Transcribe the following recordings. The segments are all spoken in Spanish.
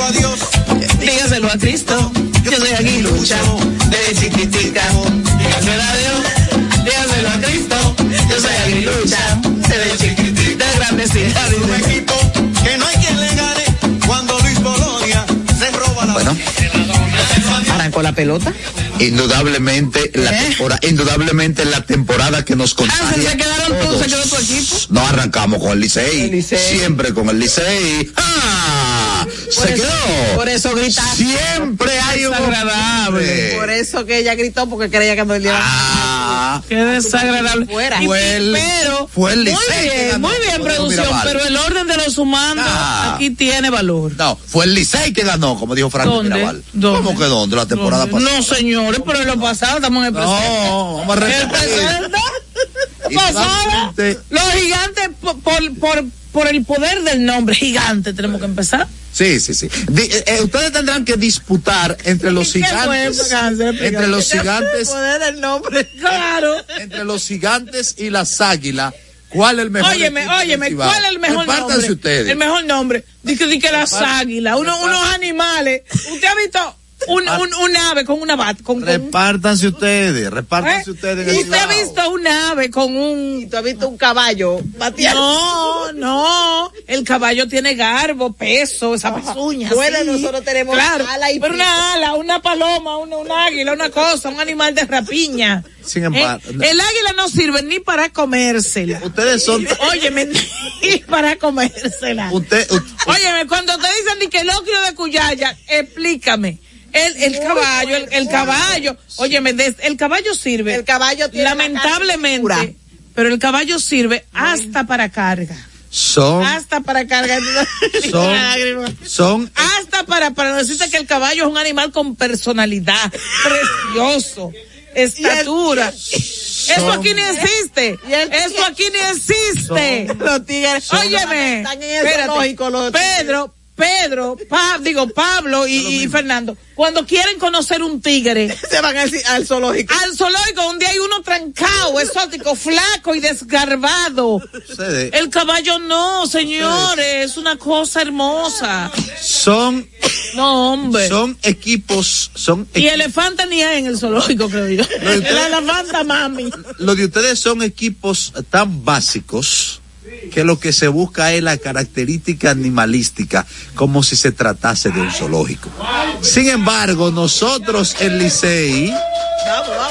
dígaselo a Dios. Dígaselo a Cristo. Yo soy aguilucha, desde chiquitica. Dígaselo a Dios. Dígaselo a Cristo. Yo soy aguilucha, desde chiquitita. Grandecita. Un equipo que no hay quien le gane cuando Luis Bolonia se roba la Bueno, Arrancó la pelota. Indudablemente la ¿Eh? temporada, indudablemente la temporada que nos Ah, se, contagia. se quedaron tú, todos. se quedó tu equipo. No arrancamos con el Licey. El Licey. Siempre con el Licey. ¡Ah! Por se eso- quedó. Por eso gritaste. Siempre hay un Desagradable. hombre. Por eso que ella gritó porque creía que no le iba Ah, Qué desagradable. Fuera. Fue el- pero, fue el muy Licey que bien, muy bien, producción, pero el orden de los humanos Ah. aquí tiene valor. no, fue el Licey que ganó, como dijo Franco ¿Dónde? Mirabal. ¿Dónde? ¿Cómo que dónde? La temporada ¿Dónde? pasada. No, señores, pero en lo pasado estamos en el presente. No, vamos a El presente. Solamente- Los gigantes, por, por, por, por el poder del nombre, gigante, tenemos que empezar. Sí, sí, sí. Eh, eh, ustedes tendrán que disputar entre los ¿Qué fue gigantes, entre los gigantes, poder del nombre. Claro. entre los gigantes y las águilas. ¿Cuál es el mejor? Óyeme, óyeme? ¿cuál es el mejor Repártanse nombre? ustedes. El mejor nombre. Dice di que las águilas, uno, unos animales. ¿Usted ha visto un, un, un ave con una bat? Con, con- Repártanse ustedes, repártanse ¿eh? ustedes. en el ¿Usted ha visto un ave con Y un... tú has visto un caballo bateando. No, no. El caballo tiene garbo, peso, esa pezuña. Bueno, sí. nosotros tenemos claro, ala y Pero pico. una ala, una paloma, una, un águila, una cosa, un animal de rapiña. Sin embargo, Eh, el águila no sirve ni para comérsela. Ustedes son. Óyeme, ni para comérsela. Usted, u- Óyeme, cuando te dicen ni que el ocrio de Cuyaya, explícame. El, el caballo, el, el caballo, óyeme, des- el caballo sirve. El caballo tiene. Lamentablemente, pero el caballo sirve hasta para carga. son, Hasta para carga. son, son, hasta para, para decirte que el caballo es un animal con personalidad, precioso, estatura. Eso aquí ni existe. Eso aquí ni existe. Los tigres. Óyeme, espérate, Pedro, Pedro, Pa- digo Pablo y, y Fernando, cuando quieren conocer un tigre, Se van al, al zoológico. al zoológico donde hay uno trancado, exótico, flaco y desgarbado. ustedes El caballo no, señores, es una cosa hermosa. son, No, hombre. son equipos, son y elefanta ni hay en el zoológico, creo yo. El elefanta, mami. Lo de ustedes son equipos tan básicos que lo que se busca es la característica animalística, como si se tratase de un zoológico. Sin embargo, nosotros el Licey,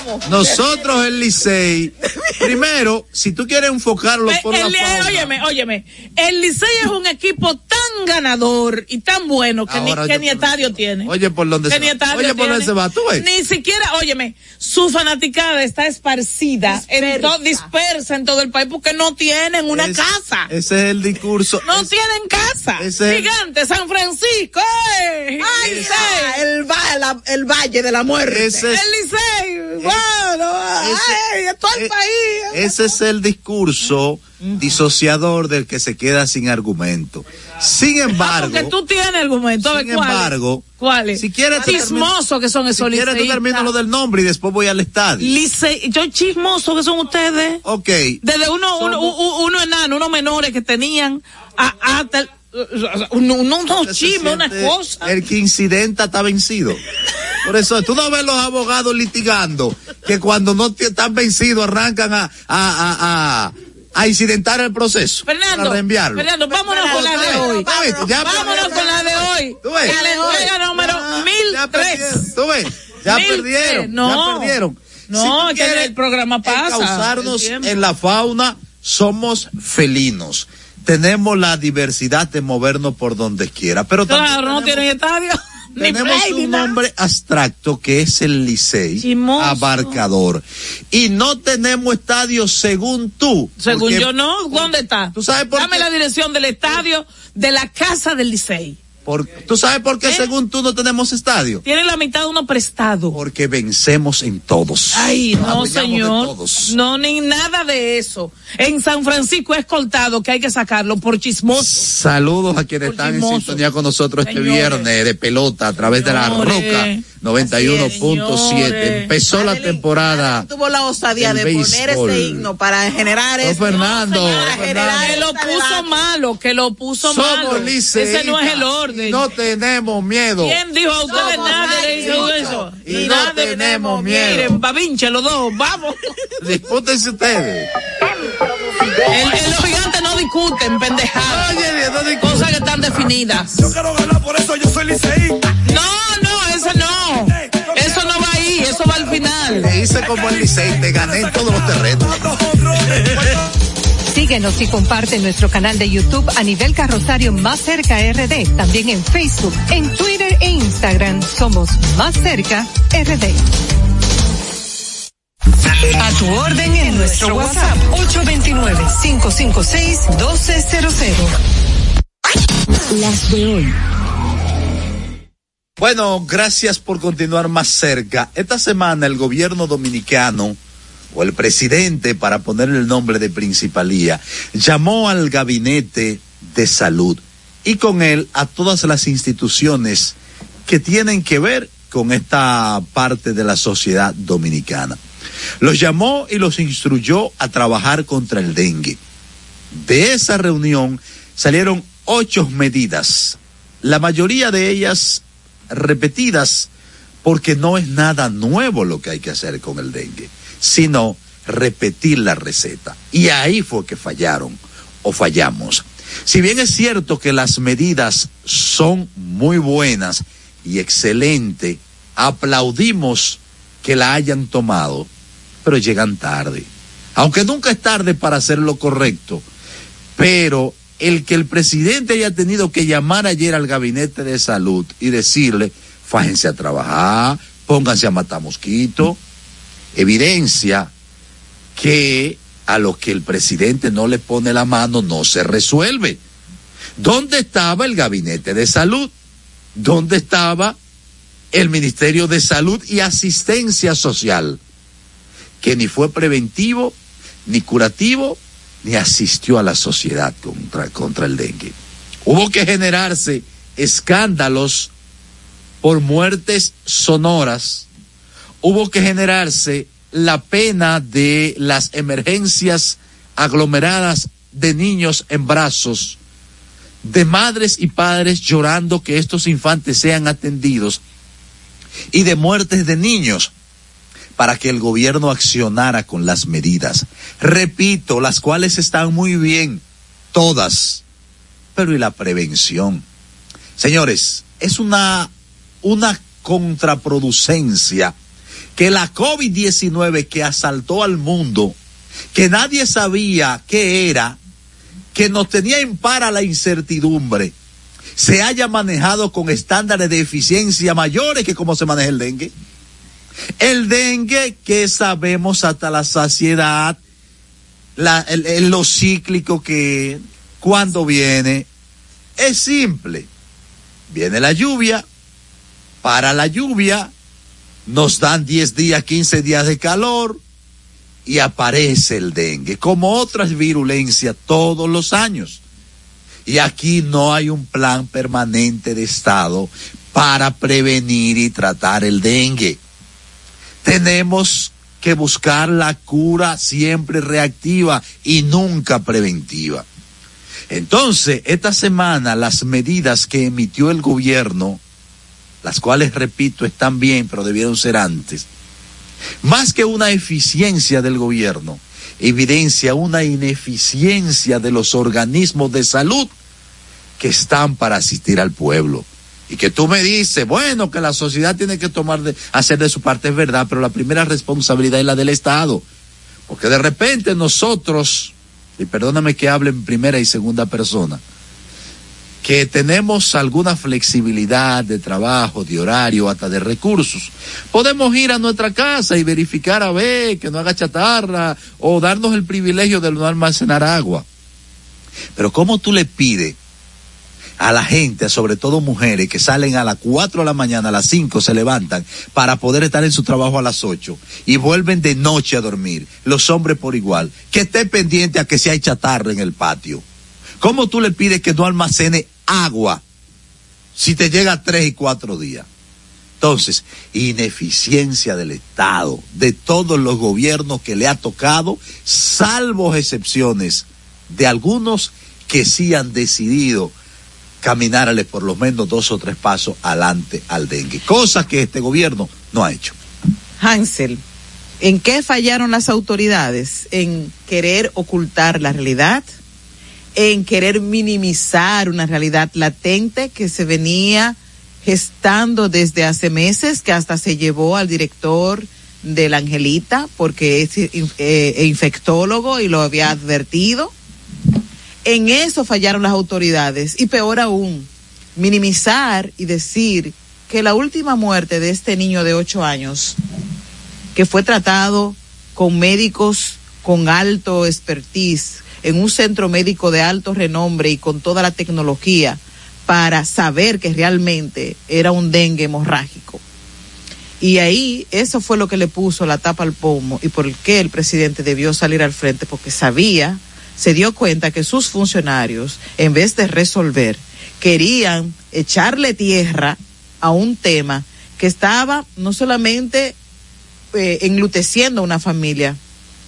Vamos, nosotros el Licey, primero, si tú quieres enfocarlo por El- la fauna, óyeme, óyeme. El Licey es un equipo tan ganador y tan bueno que Ahora, ni, que ni estadio tiene. Oye, por dónde Que se ni va. estadio Oye, por dónde tiene. se va, tú ves. Ni siquiera, óyeme, su fanaticada está esparcida, en to- dispersa en todo el país porque no tienen una Es- casa. Ese es el discurso. no es- tienen casa. ese- Gigante, San Francisco. ¡eh! Ay, Licey. ah, el, valle de la muerte. ese es- El Licey. Bueno, ay, a todo el Eh, país. Ese es el discurso disociador del que se queda sin argumento. Sin Ah, embargo, porque tú tienes argumento. sin ¿Cuál? embargo, ¿Cuáles? si quieres te Chismosos que son si esos quieres tú termino lo del nombre y después voy al estadio. Licey- yo chismoso que son ustedes. ok. Desde uno, uno, Somos- u- uno enano, unos menores que tenían a- hasta el- unos Usted se chismes, una cosa. El que incidenta está vencido. Por eso, tú no ves los abogados litigando que cuando no están vencidos arrancan a, a, a, a, a incidentar el proceso. Fernando, Para reenviarlo. Fernando, vámonos con la de hoy. Vámonos con la de hoy. ¿Tú ves? La entrega número Ya mil perdieron. tres. ¿Tú ves? Ya Mil perdieron. tres. No. Ya perdieron. No, tú que el programa pasa, tiempo. en la fauna, somos felinos. Tenemos la diversidad de movernos por donde quiera. Pero Claro, no tenemos- tienen estadio. Tenemos play, un nombre abstracto que es el Licey Chimoso. abarcador y no tenemos estadio según tú Según porque- yo no, ¿dónde está? ¿Tú sabes por Dame qué? la dirección del estadio de la casa del Licey. Por- tú sabes por qué ¿Eh? según tú no tenemos estadio Tiene la mitad de uno prestado. porque vencemos en todos Ay, no, señor. todos. No, ni nada de eso. En San Francisco es coltado que hay que sacarlo por chismoso. Saludos a quienes Por están en sintonía con nosotros este viernes de pelota a través de la roca 91.7. señores. Empezó la temporada. Madeline tuvo la osadía de poner ese himno para generar No, eso. Fernando, para Fernando. generar Que lo puso malo, que lo puso malo. Somos liceístas. Ese no es el orden. No tenemos miedo. ¿Quién dijo a ustedes nadie le muchos. eso? Y no Nadie tenemos miedo. Miren, babinche los dos, vamos. Dispútense ustedes. En, en los gigantes no discuten, pendejadas. Oye, no Cosas que están definidas. Yo quiero ganar, por eso yo soy liceísta. No, no, eso no. Eso va al final. Te hice como el Licey, te gané en todos los terrenos. Síguenos y comparte nuestro canal de YouTube a nivel carrosario Más Cerca RD. También en Facebook, en Twitter e Instagram somos Más Cerca RD. A tu orden en nuestro WhatsApp 829-556-1200. Las de hoy. Bueno, gracias por continuar más cerca. Esta semana el gobierno dominicano o el presidente, para ponerle el nombre de principalía, llamó al gabinete de salud y con él a todas las instituciones que tienen que ver con esta parte de la sociedad dominicana. Los llamó y los instruyó a trabajar contra el dengue. De esa reunión salieron ocho medidas, la mayoría de ellas repetidas porque no es nada nuevo lo que hay que hacer con el dengue, sino repetir la receta. Y ahí fue que fallaron o fallamos. Si bien es cierto que las medidas son muy buenas y excelente, aplaudimos que la hayan tomado, pero llegan tarde. Aunque nunca es tarde para hacer lo correcto, pero el que el presidente haya tenido que llamar ayer al gabinete de salud y decirle, fájense a trabajar, pónganse a matar mosquito, evidencia que a lo que el presidente no le pone la mano no se resuelve. ¿Dónde estaba el gabinete de salud? ¿Dónde estaba el Ministerio de Salud y Asistencia Social? Que ni fue preventivo, ni curativo, ni asistió a la sociedad contra, contra el dengue. Hubo que generarse escándalos por muertes sonoras, hubo que generarse la pena de las emergencias aglomeradas de niños en brazos, de madres y padres llorando que estos infantes sean atendidos y de muertes de niños para que el gobierno accionara con las medidas. Repito, las cuales están muy bien, todas, pero ¿y la prevención? Señores, es una, una contraproducencia que la COVID-19 que asaltó al mundo, que nadie sabía qué era, que nos tenía en para la incertidumbre, se haya manejado con estándares de eficiencia mayores que como se maneja el dengue. El dengue que sabemos hasta la saciedad, lo cíclico que cuando viene, es simple. Viene la lluvia, para la lluvia, nos dan 10 días, 15 días de calor y aparece el dengue, como otras virulencias todos los años. Y aquí no hay un plan permanente de Estado para prevenir y tratar el dengue. Tenemos que buscar la cura siempre reactiva y nunca preventiva. Entonces, esta semana las medidas que emitió el gobierno, las cuales, repito, están bien, pero debieron ser antes, más que una eficiencia del gobierno, evidencia una ineficiencia de los organismos de salud que están para asistir al pueblo. Y que tú me dices, bueno, que la sociedad tiene que tomar de, hacer de su parte, es verdad, pero la primera responsabilidad es la del Estado. Porque de repente nosotros, y perdóname que hable en primera y segunda persona, que tenemos alguna flexibilidad de trabajo, de horario, hasta de recursos, podemos ir a nuestra casa y verificar a ver que no haga chatarra o darnos el privilegio de no almacenar agua. Pero ¿cómo tú le pides a la gente, sobre todo mujeres, que salen a las 4 de la mañana, a las 5 se levantan para poder estar en su trabajo a las 8 y vuelven de noche a dormir, los hombres por igual, que esté pendiente a que si hay chatarra en el patio. ¿Cómo tú le pides que no almacene agua si te llega tres y cuatro días? Entonces, ineficiencia del Estado, de todos los gobiernos que le ha tocado, salvo excepciones de algunos que sí han decidido caminarle por lo menos dos o tres pasos adelante al dengue, cosa que este gobierno no ha hecho. Hansel, ¿en qué fallaron las autoridades? En querer ocultar la realidad, en querer minimizar una realidad latente que se venía gestando desde hace meses, que hasta se llevó al director de la Angelita, porque es eh, infectólogo y lo había advertido. En eso fallaron las autoridades y peor aún, minimizar y decir que la última muerte de este niño de ocho años, que fue tratado con médicos con alto expertise, en un centro médico de alto renombre y con toda la tecnología para saber que realmente era un dengue hemorrágico. Y ahí eso fue lo que le puso la tapa al pomo y por el que el presidente debió salir al frente porque sabía, se dio cuenta que sus funcionarios, en vez de resolver, querían echarle tierra a un tema que estaba no solamente eh, a una familia,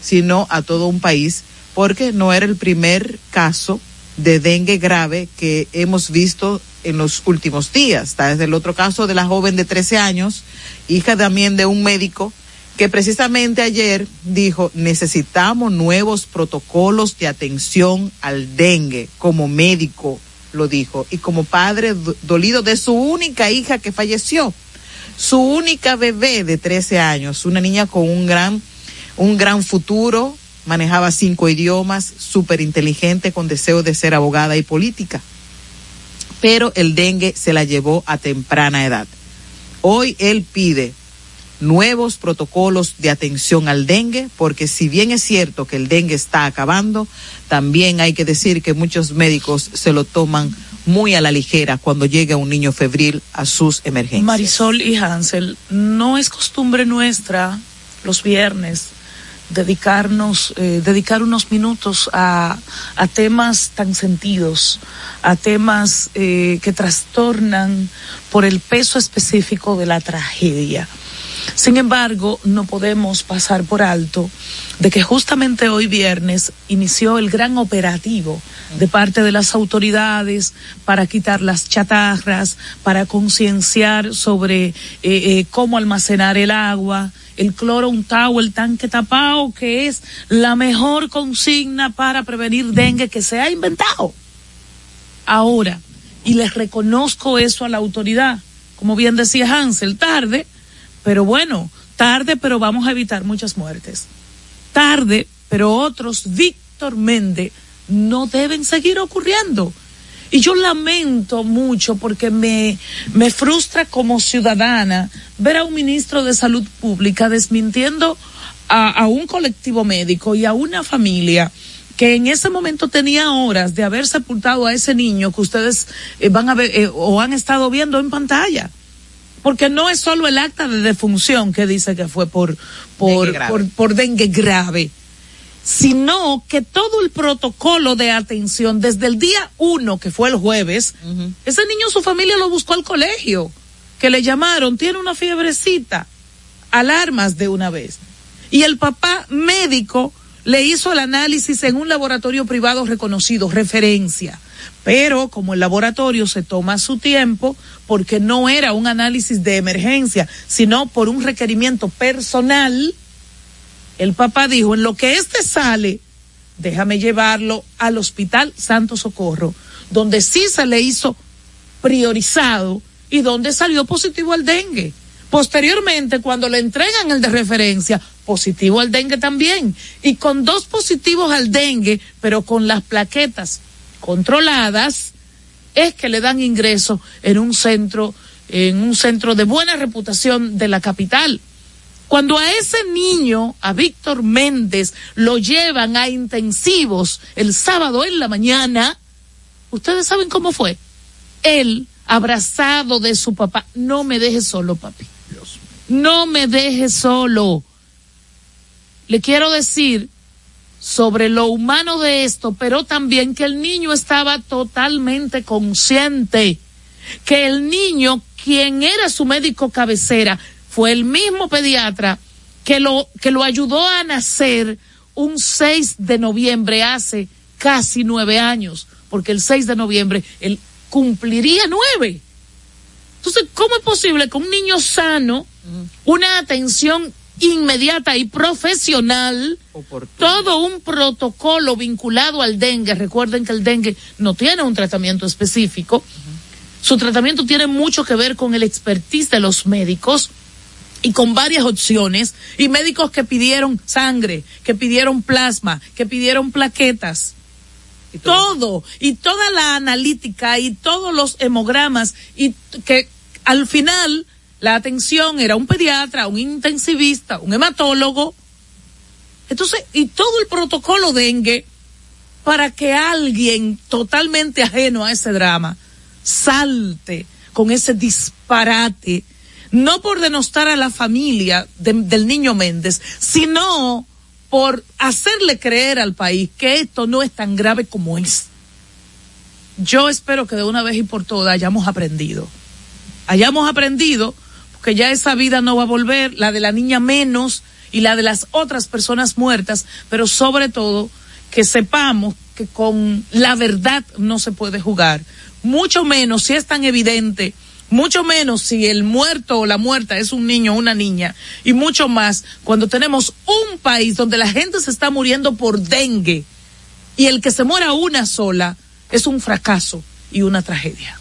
sino a todo un país, porque no era el primer caso de dengue grave que hemos visto en los últimos días. Está desde el otro caso de la joven de 13 años, hija también de un médico, que precisamente ayer dijo, necesitamos nuevos protocolos de atención al dengue, como médico lo dijo, y como padre dolido de su única hija que falleció, su única bebé de 13 años, una niña con un gran, un gran futuro, manejaba cinco idiomas, súper inteligente, con deseo de ser abogada y política. Pero el dengue se la llevó a temprana edad. Hoy él pide nuevos protocolos de atención al dengue, porque si bien es cierto que el dengue está acabando, también hay que decir que muchos médicos se lo toman muy a la ligera cuando llega un niño febril a sus emergencias. Marisol y Hansel, no es costumbre nuestra los viernes dedicarnos, eh, dedicar unos minutos a, a, temas tan sentidos, a temas eh, que trastornan por el peso específico de la tragedia. Sin embargo, no podemos pasar por alto de que justamente hoy viernes inició el gran operativo de parte de las autoridades para quitar las chatarras, para concienciar sobre eh, eh, cómo almacenar el agua, el cloro untado, el tanque tapado, que es la mejor consigna para prevenir dengue que se ha inventado. Ahora, y les reconozco eso a la autoridad, como bien decía Hansel, tarde, pero bueno, tarde, pero vamos a evitar muchas muertes. Tarde, pero otros, Víctor Méndez, no deben seguir ocurriendo. Y yo lamento mucho porque me, me frustra como ciudadana ver a un ministro de salud pública desmintiendo a, a un colectivo médico y a una familia que en ese momento tenía horas de haber sepultado a ese niño que ustedes eh, van a ver eh, o han estado viendo en pantalla porque no es solo el acta de defunción que dice que fue por por Dengue por dengue grave, sino que todo el protocolo de atención desde el día uno, que fue el jueves, ese niño su familia lo buscó al colegio, que le llamaron, tiene una fiebrecita, alarmas de una vez. Y el papá médico le hizo el análisis en un laboratorio privado reconocido, referencia. Pero como el laboratorio se toma su tiempo, porque no era un análisis de emergencia, sino por un requerimiento personal, el papá dijo, en lo que este sale, déjame llevarlo al Hospital Santo Socorro, donde sí se le hizo priorizado y donde salió positivo al dengue. Posteriormente, cuando le entregan el de referencia, positivo al dengue también. Y con dos positivos al dengue, pero con las plaquetas controladas, es que le dan ingreso en un centro, en un centro de buena reputación de la capital. Cuando a ese niño, a Víctor Méndez, lo llevan a intensivos el sábado en la mañana, ustedes saben cómo fue. Él, abrazado de su papá, no me deje solo, papi. No me deje solo. Le quiero decir sobre lo humano de esto, pero también que el niño estaba totalmente consciente, que el niño quien era su médico cabecera fue el mismo pediatra que lo, que lo ayudó a nacer un 6 de noviembre hace casi nueve años, porque el 6 de noviembre él cumpliría nueve. Entonces, ¿cómo es posible que un niño sano, una atención inmediata y profesional, todo un protocolo vinculado al dengue, recuerden que el dengue no tiene un tratamiento específico, su tratamiento tiene mucho que ver con el expertise de los médicos, y con varias opciones. Y médicos que pidieron sangre, que pidieron plasma, que pidieron plaquetas. Y todo. y toda la analítica y todos los hemogramas y que al final la atención era un pediatra, un intensivista, un hematólogo. Entonces, y todo el protocolo dengue para que alguien totalmente ajeno a ese drama salte con ese disparate no por denostar a la familia del niño Méndez, sino por hacerle creer al país que esto no es tan grave como es. Yo espero que de una vez y por todas hayamos aprendido. Hayamos aprendido, porque ya esa vida no va a volver, la de la niña menos y la de las otras personas muertas, pero sobre todo que sepamos que con la verdad no se puede jugar. Mucho menos si es tan evidente mucho menos si el muerto o la muerta es un niño o una niña, y mucho más cuando tenemos un país donde la gente se está muriendo por dengue y el que se muera una sola es un fracaso y una tragedia.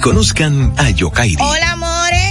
Conozcan a Yokairi.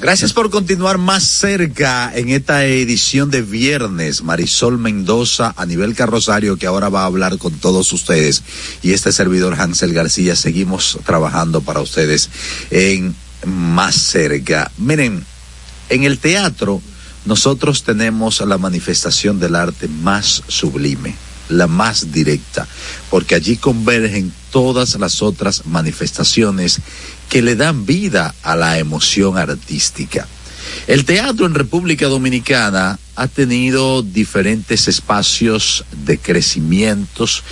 Gracias por continuar más cerca en esta edición de viernes. Marisol Mendoza a nivel carrosario que ahora va a hablar con todos ustedes. Y este servidor Hansel García seguimos trabajando para ustedes en más cerca. Miren, en el teatro nosotros tenemos la manifestación del arte más sublime. la más directa, porque allí convergen todas las otras manifestaciones que le dan vida a la emoción artística. El teatro en República Dominicana ha tenido diferentes espacios de crecimientos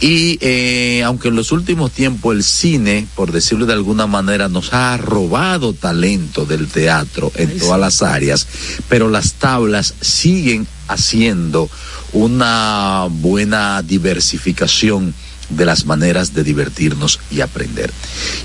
y eh, aunque en los últimos tiempos el cine, por decirlo de alguna manera, nos ha robado talento del teatro en todas las áreas, pero las tablas siguen haciendo una buena diversificación de las maneras de divertirnos y aprender.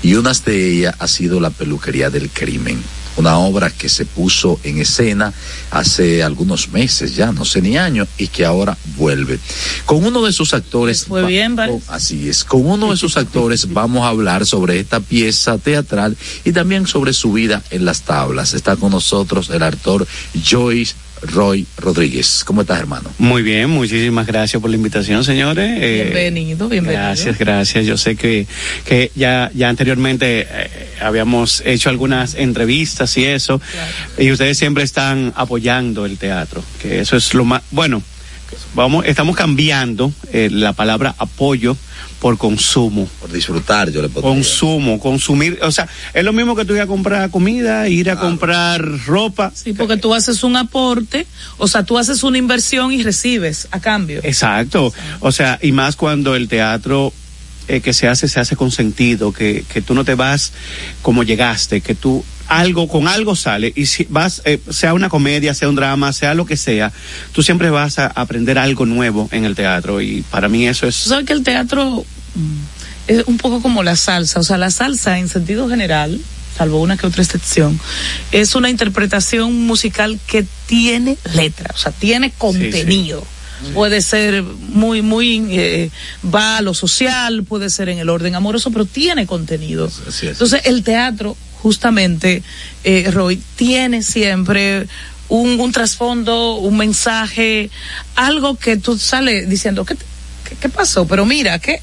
Y una de ellas ha sido la peluquería del crimen una obra que se puso en escena hace algunos meses ya, no sé ni años, y que ahora vuelve. Con uno de sus actores. Fue bien, ¿vale? Así es, con uno de sus actores vamos a hablar sobre esta pieza teatral y también sobre su vida en las tablas. Está con nosotros el actor Joyce Roy Rodríguez. ¿Cómo estás, hermano? Muy bien, muchísimas gracias por la invitación, señores. Eh, bienvenido, bienvenido. Gracias, gracias. Yo sé que, que ya, ya anteriormente eh, habíamos hecho algunas entrevistas y eso, y ustedes siempre están apoyando el teatro, que eso es lo más, bueno, vamos, estamos cambiando eh, la palabra apoyo por consumo. Por disfrutar, yo le puedo Consumo, consumir, o sea, es lo mismo que tú ir a comprar comida, ir a comprar ropa. Sí, porque tú haces un aporte, o sea, tú haces una inversión y recibes a cambio. Exacto, o sea, y más cuando el teatro eh, que se hace, se hace con sentido, que, que tú no te vas como llegaste, que tú algo, con algo sale, y si vas, eh, sea una comedia, sea un drama, sea lo que sea, tú siempre vas a aprender algo nuevo en el teatro, y para mí eso es... ¿Sabes que el teatro mm, es un poco como la salsa? O sea, la salsa en sentido general, salvo una que otra excepción, es una interpretación musical que tiene letra, o sea, tiene contenido. Puede ser muy, muy, eh, va a lo social, puede ser en el orden amoroso, pero tiene contenido. Entonces, el teatro, justamente, eh, Roy, tiene siempre un, un trasfondo, un mensaje, algo que tú sales diciendo, ¿qué, qué, pasó? Pero mira, ¿qué?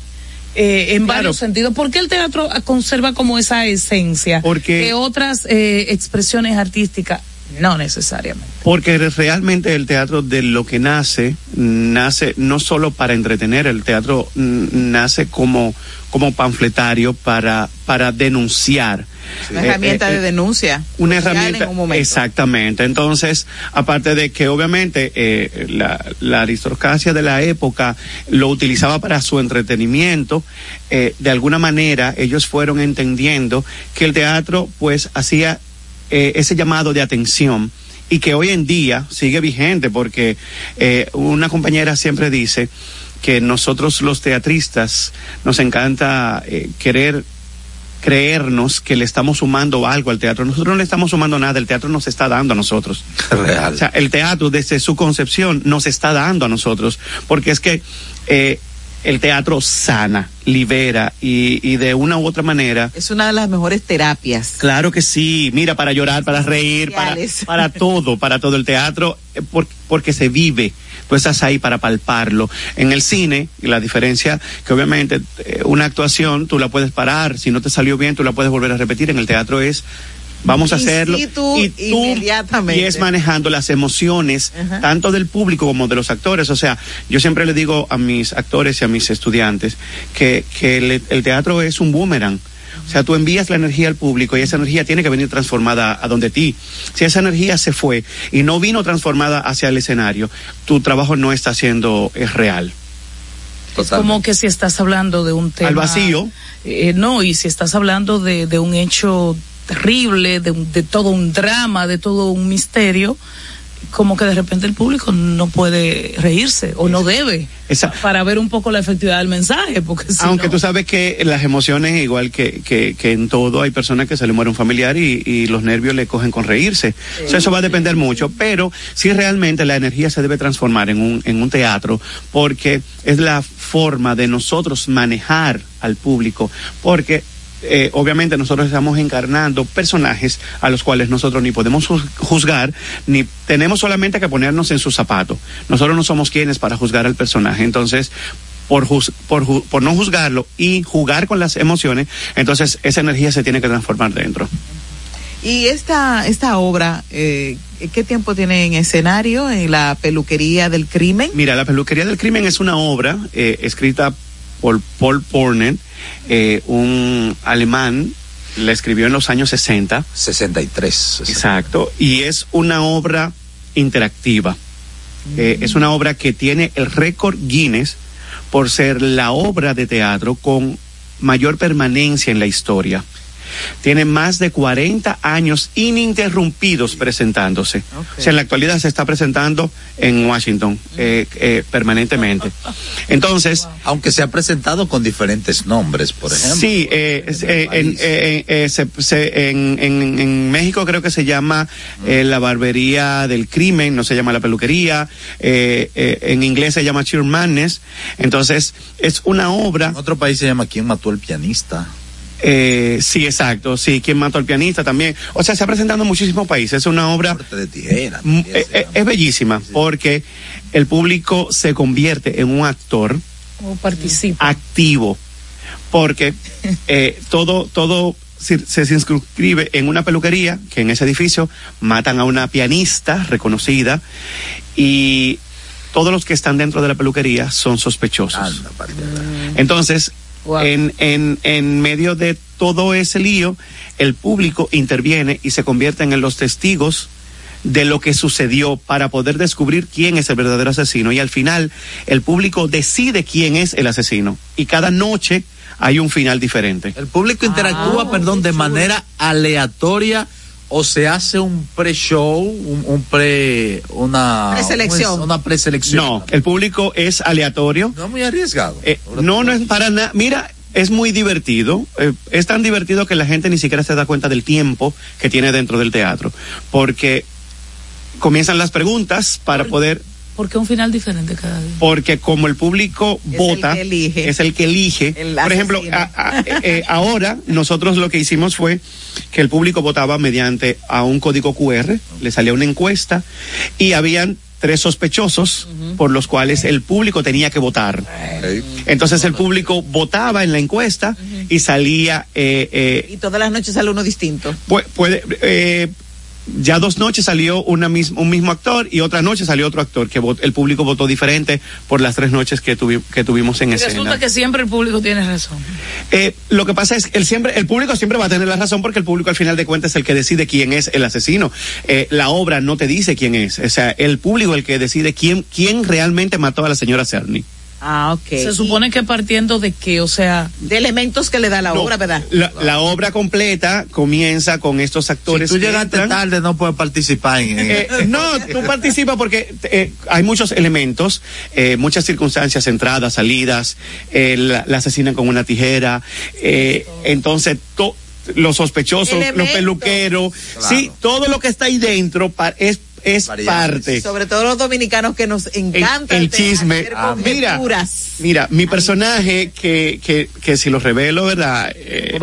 Eh, en varios sentidos. ¿Por qué el teatro conserva como esa esencia Porque... que otras eh, expresiones artísticas no necesariamente. Porque realmente el teatro de lo que nace, nace no solo para entretener, el teatro nace como, como panfletario para, para denunciar. Una herramienta Eh, eh, de denuncia. Una herramienta. en un momento. Exactamente. Entonces, aparte de que obviamente eh, la, la aristocracia de la época lo utilizaba para su entretenimiento, eh, de alguna manera ellos fueron entendiendo que el teatro pues hacía eh, ese llamado de atención y que hoy en día sigue vigente porque eh, una compañera siempre dice que nosotros los teatristas nos encanta eh, querer creernos que le estamos sumando algo al teatro. Nosotros no le estamos sumando nada, el teatro nos está dando a nosotros. Real. O sea, el teatro desde su concepción nos está dando a nosotros, porque es que eh, el teatro sana, libera y, y de una u otra manera. Es una de las mejores terapias. Claro que sí, mira, para llorar, para reír, para, para todo, para todo el teatro, eh, por- porque se vive. Tú estás ahí para palparlo. En el cine, la diferencia que obviamente eh, una actuación tú la puedes parar, si no te salió bien tú la puedes volver a repetir. En el teatro es vamos a hacerlo situ, y tú inmediatamente. y es manejando las emociones Ajá. tanto del público como de los actores. O sea, yo siempre le digo a mis actores y a mis estudiantes que, que el, el teatro es un boomerang. O sea, tú envías la energía al público y esa energía tiene que venir transformada a donde ti. Si esa energía se fue y no vino transformada hacia el escenario, tu trabajo no está siendo es real. Como que si estás hablando de un tema. Al vacío. Eh, no, y si estás hablando de, de un hecho terrible, de, un- de todo un drama, de todo un misterio, como que de repente el público no puede reírse o no debe Esa- para ver un poco la efectividad del mensaje, porque si Aunque no- tú sabes que las emociones, igual que, que, que en todo, hay personas que se le muere un familiar y, y los nervios le cogen con reírse. O sea, eso va a depender mucho, pero sí realmente la energía se debe transformar en un, en un teatro porque es la forma de nosotros manejar al público, porque eh, obviamente nosotros estamos encarnando personajes a los cuales nosotros ni podemos juz- juzgar, ni tenemos solamente que ponernos en sus zapatos. Nosotros no somos quienes para juzgar al personaje. Entonces, por, juz- por, ju- por no juzgarlo y jugar con las emociones, entonces esa energía se tiene que transformar dentro. Y esta, esta obra, eh, ¿qué tiempo tiene en escenario en la peluquería del crimen? Mira, La peluquería del crimen es una obra eh, escrita por Paul Porner, eh, un alemán, la escribió en los años 60. 63. Exacto, y es una obra interactiva. Eh, es una obra que tiene el récord Guinness por ser la obra de teatro con mayor permanencia en la historia. Tiene más de 40 años ininterrumpidos presentándose. O sea, en la actualidad se está presentando en Washington eh, eh, permanentemente. Entonces, Aunque se ha presentado con diferentes nombres, por ejemplo. Sí, eh, en, se- se- en, en- en México creo que se llama eh, la barbería del crimen, no se llama la peluquería. eh, eh, en inglés se llama Cheer Madness. Entonces, es una obra. En otro país se llama ¿Quién mató al pianista? Eh, sí, exacto. Sí, ¿Quién mató al pianista también? O sea, se ha presentado en muchísimos países. Es una obra. de tijera. Mm, eh, eh, es bellísima porque el público se convierte en un actor O participa. activo porque eh, todo todo se, se circunscribe en una peluquería que en ese edificio matan a una pianista reconocida y todos los que están dentro de la peluquería son sospechosos. Entonces, en, en, en medio de todo ese lío, el público interviene y se convierten en los testigos de lo que sucedió para poder descubrir quién es el verdadero asesino. Y al final, el público decide quién es el asesino. Y cada noche hay un final diferente. El público interactúa, perdón, de manera aleatoria o se hace un pre-show, un, un pre, una Preselección. una preselección. No, el público es aleatorio. No muy arriesgado. Eh, no, no es para nada. Mira, es muy divertido. eh, es tan divertido que la gente ni siquiera se da cuenta del tiempo que tiene dentro del teatro. Porque comienzan las preguntas para poder. Porque un final diferente cada día. Porque como el público vota, elige. es el que elige. Por ejemplo, a- a- eh, ahora nosotros lo que hicimos fue que el público votaba mediante a un código QR, le salía una encuesta y habían tres sospechosos por los cuales el público tenía que votar. Entonces el público votaba en la encuesta y salía eh, eh, Y todas las noches sale uno distinto. Pu- puede, eh, ya dos noches salió una mis- un mismo actor y otra noche salió otro actor que el público votó diferente por las tres noches que, tuvi- que tuvimos en Y escena. resulta que siempre el público tiene razón. Eh, lo que pasa es que el, siempre, el público siempre va a tener la razón porque el público al final de cuentas es el que decide quién es el asesino. Eh, la obra no te dice quién es. O sea, el público el que decide quién, quién realmente mató a la señora Cerny. Ah, ok. Se supone que partiendo de que, o sea... De elementos que le da la No, obra, ¿verdad? La, la obra completa comienza con estos actores. Si tú llegaste entran. tarde, no puedes participar en. Eh, no, tú participas porque eh, hay muchos elementos, eh, muchas circunstancias, entradas, salidas, eh, la, la asesinan con una tijera, eh, entonces to- los sospechosos, los Elementos. peluqueros, sí, todo lo que está ahí dentro pa- es, es parte. Sobre todo los dominicanos que nos encanta el chisme. Ah, mira, mira, mi personaje que, que, que si lo revelo, ¿verdad? Eh,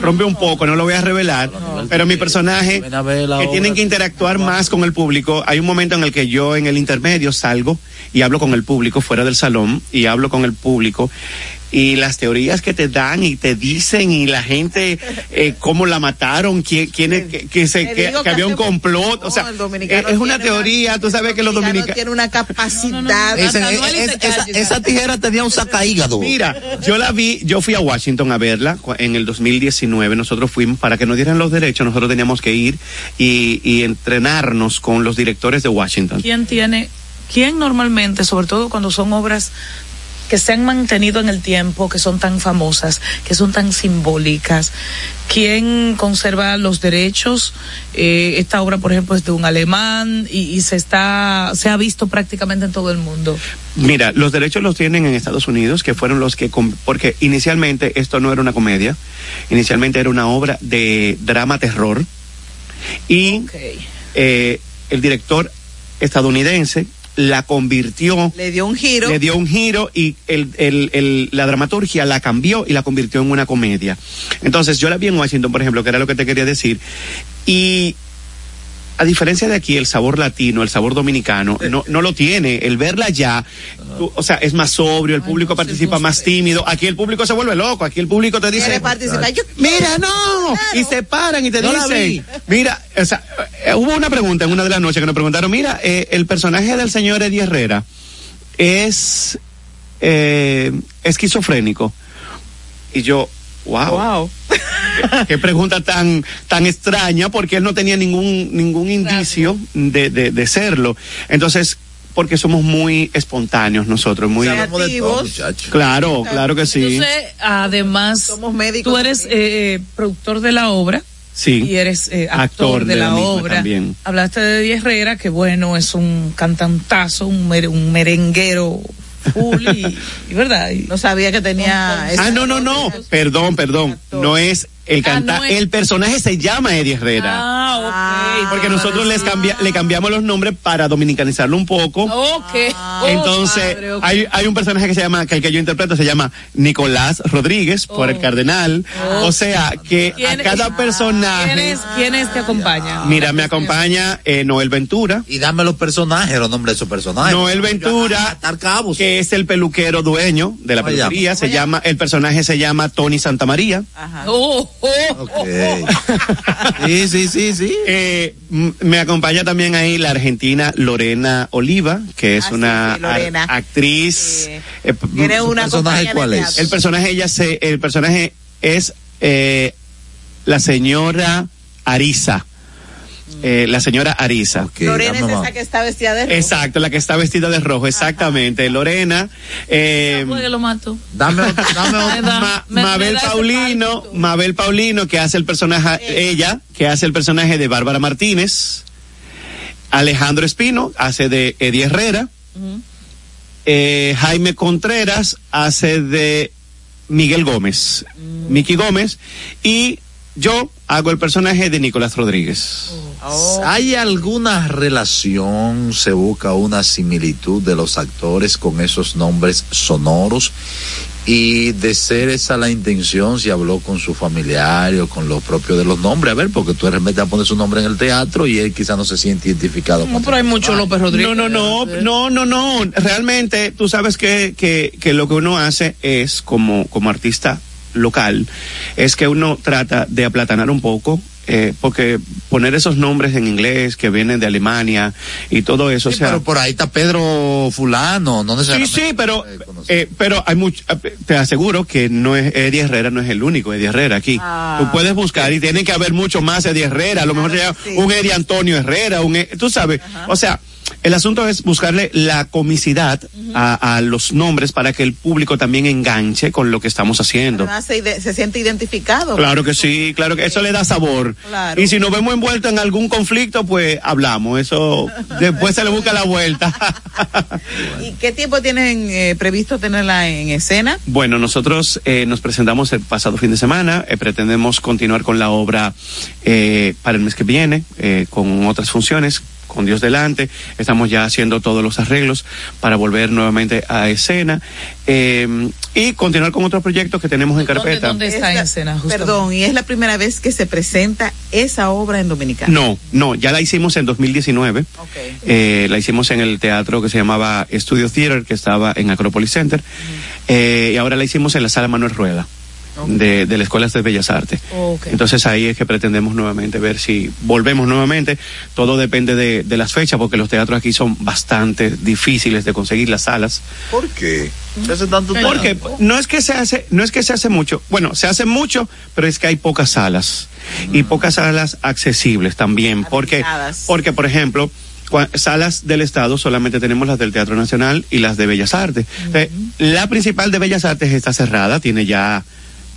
rompe un poco, no lo voy a revelar, pero mi personaje que tienen que interactuar más con el público. Hay un momento en el que yo en el intermedio salgo y hablo con el público fuera del salón y hablo con el público y las teorías que te dan y te dicen y la gente eh, cómo la mataron, quién, quién es- que, que se, que, había un complot, o sea, dominicano es, una teoría, tú sabes que los dominicanos tiene una capacidad. Ese- es- esa, esa tijera tenía un sacaígado. Mira, yo la vi, yo fui a Washington a verla en el 2019. Nosotros fuimos para que nos dieran los derechos. Nosotros teníamos que ir y, y entrenarnos con los directores de Washington. ¿Quién tiene, quién normalmente, sobre todo cuando son obras que se han mantenido en el tiempo, que son tan famosas, que son tan simbólicas, quién conserva los derechos? Eh, esta obra, por ejemplo, es de un alemán y, y se está, se ha visto prácticamente en todo el mundo. Mira, los derechos los tienen en Estados Unidos, que fueron los que, porque inicialmente esto no era una comedia, inicialmente era una obra de drama terror y eh, el director estadounidense la convirtió Le dio un giro. le dio un giro y el, el- el- la dramaturgia la cambió y la convirtió en una comedia. Entonces yo la vi en Washington, por ejemplo, que era lo que te quería decir, y a diferencia de aquí, el sabor latino, el sabor dominicano, no, no lo tiene. El verla ya, tú- o sea, es más sobrio, el público participa más tímido. Aquí el público se vuelve loco, aquí el público te dice. Yo- mira, no, y se paran y te No dicen, mira, o sea, eh, hubo una pregunta en una de las noches que nos preguntaron, mira, eh, el personaje del señor Eddie Herrera es eh, esquizofrénico. Y yo, wow. Wow. Qué, qué pregunta tan, tan extraña, porque él no tenía ningún, ningún indicio de, de, de serlo. Entonces, porque somos muy espontáneos nosotros, muy... Creativos. Claro, claro que sí. Entonces, además, Somos médicos. tú eres eh, productor de la obra Sí. y eres eh, actor, Actor de, de la, obra. también. Hablaste de Eddie Herrera, que bueno, es un cantantazo, un, mer- un merenguero full y, y verdad. Y- No sabía que tenía. Ah, no, no, no. Perdón, perdón. No es el canta, Ah, no es- el personaje se llama Eddie Herrera. Ah, ok. Porque nosotros les cambia, le cambiamos los nombres para dominicanizarlo un poco. Ok. Oh, Entonces, padre, ok. hay, hay un personaje que se llama, que el que yo interpreto se llama Nicolás Rodríguez, por el cardenal. Oh. O sea, que a ¿Quién- cada ¿Quién personaje. es, quién es te acompaña? Mira, me acompaña eh, Noel Ventura. Y dame los personajes, los nombres de esos personajes. Noel Ventura, cabos. que es el peluquero dueño de la peluquería, se llama, el personaje se llama Tony Santamaría. Oh, oh, Sí, sí, sí, sí. Eh, me acompaña también ahí la argentina Lorena Oliva, que es Ah, una sí, actriz. Sí. eh, m- una personaje cuál es? el personaje ella se, el personaje es eh, la señora Arisa. Eh, la señora Arisa. Lorena es esa que está vestida de rojo. Exacto, la que está vestida de rojo, exactamente. Lorena, eh, lo mato. Dame, otro- dame otro. Me da- Ma- me- me Mabel Paulino. Mabel Paulino, que hace el personaje, ella, que hace el personaje de Bárbara Martínez. Alejandro Espino hace de Eddie Herrera. Eh, Jaime Contreras hace de Miguel Gómez, Mm. Miki Gómez. Y yo hago el personaje de Nicolás Rodríguez. Oh. ¿Hay alguna relación, se busca una similitud de los actores con esos nombres sonoros? Y de ser esa la intención, si habló con su familiar o con los propios de los nombres, a ver, porque tú a poner su nombre en el teatro y él quizá no se siente identificado. No, pero hay mucho López Rodríguez. No, no, no, no, no, no. Realmente, tú sabes que, que, que lo que uno hace es, como, como artista local, es que uno trata de aplatanar un poco, eh, porque poner esos nombres en inglés que vienen de Alemania y todo eso, Sí, o sea. pero por ahí está Pedro Fulano, no Sí, necesariamente. sí, pero, eh, pero hay mucho, eh, te aseguro que no es Eddie Herrera, no es el único Eddie Herrera aquí. Ah. Tú puedes buscar y tiene que haber mucho más Eddie Herrera, a lo mejor sí. un Eddie Antonio Herrera, un, E- tú sabes, o sea, el asunto es buscarle la comicidad a, a los nombres para que el público también enganche con lo que estamos haciendo. Se, siente identificado. Claro que sí, claro que eso le da sabor. Claro. Y si nos vemos envueltos en algún conflicto, pues hablamos. Eso después se le busca la vuelta. ¿Y qué tiempo tienen eh, previsto tenerla en escena? Bueno, nosotros eh, nos presentamos el pasado fin de semana, eh, pretendemos continuar con la obra eh, para el mes que viene, eh, con otras funciones, con Dios delante, estamos ya haciendo todos los arreglos para volver nuevamente a escena eh, y continuar con otros proyectos que tenemos en ¿Dónde, carpeta. dónde está Es en la- escena? justamente? Perdón, y es la primera vez que se presenta esa obra en Dominicana. No, no, ya la hicimos en 2019. Ok. Eh, la hicimos en el teatro que se llamaba Studio Theater, que estaba en Acropolis Center. Eh, y ahora la hicimos en la sala Manuel Rueda. De, de la Escuela de Bellas Artes. Entonces ahí es que pretendemos nuevamente ver si volvemos nuevamente. Todo depende de, de las fechas, porque los teatros aquí son bastante difíciles de conseguir las salas. ¿Por qué? ¿Se hace tanto Porque no es que se hace, no es que se hace mucho, bueno, se hace mucho, pero es que hay pocas salas y pocas salas accesibles también, porque, porque por ejemplo, salas del Estado solamente tenemos las del Teatro Nacional y las de Bellas Artes. Eh, la principal de Bellas Artes está cerrada, tiene ya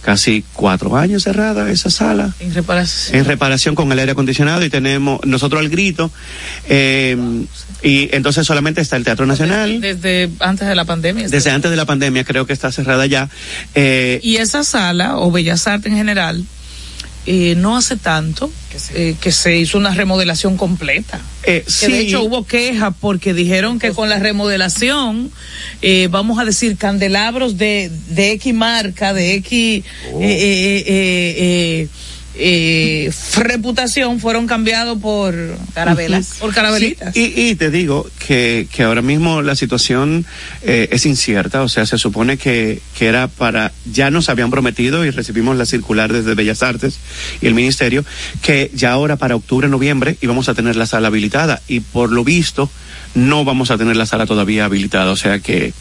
casi cuatro años cerrada esa sala En reparación. en reparación con el aire acondicionado y tenemos nosotros al grito eh, y entonces solamente está el Teatro Nacional. Desde antes de la pandemia. Desde antes de la pandemia creo que está cerrada ya. Eh, Y esa sala, o Bellas Artes en general, eh, no hace tanto eh, que se hizo una remodelación completa. eh, Que sí, de hecho hubo quejas porque dijeron que con la remodelación, eh, vamos a decir, candelabros de, de X marca, de X, Oh. Eh, reputación fueron cambiados por Carabelas. por carabelitas. Sí, y, y te digo que, que ahora mismo la situación eh, es incierta, o sea, se supone que, que era para, ya nos habían prometido y recibimos la circular desde Bellas Artes y el Ministerio, que ya ahora para octubre, noviembre íbamos a tener la sala habilitada y por lo visto no vamos a tener la sala todavía habilitada, o sea que,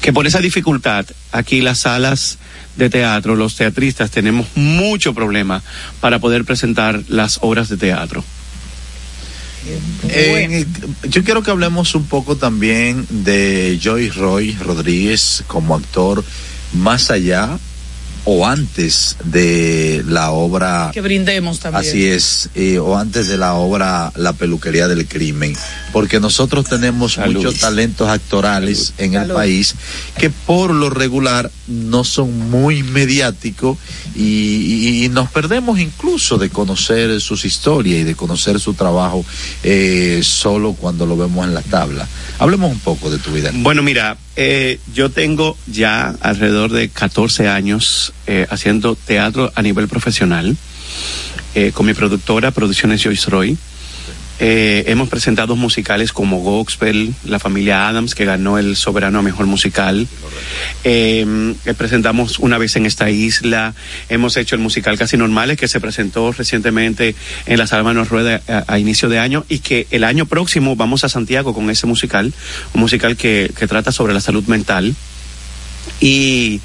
que por esa dificultad aquí las salas de teatro, los teatristas tenemos mucho problema para poder presentar las obras de teatro. En- yo quiero que hablemos un poco también de Joy Roy Rodríguez como actor más allá o antes de la obra que brindemos también. Así es, eh, o antes de la obra La peluquería del crimen, porque nosotros tenemos muchos talentos actorales en el país que por lo regular no son muy mediáticos y, y- y nos perdemos incluso de conocer sus historias y de conocer su trabajo eh, solo cuando lo vemos en la tabla. Hablemos un poco de tu vida. Bueno, mira, eh, yo tengo ya alrededor de 14 años eh, haciendo teatro a nivel profesional eh, con mi productora Producciones Joyce Roy. Eh, hemos presentado musicales como Gospel, La Familia Adams, que ganó el Soberano a Mejor Musical. Eh, eh, presentamos una vez en esta isla. Hemos hecho el musical Casi Normales, que se presentó recientemente en la Sala Manos Rueda a, a inicio de año y que el año próximo vamos a Santiago con ese musical, un musical que, que trata sobre la salud mental. Y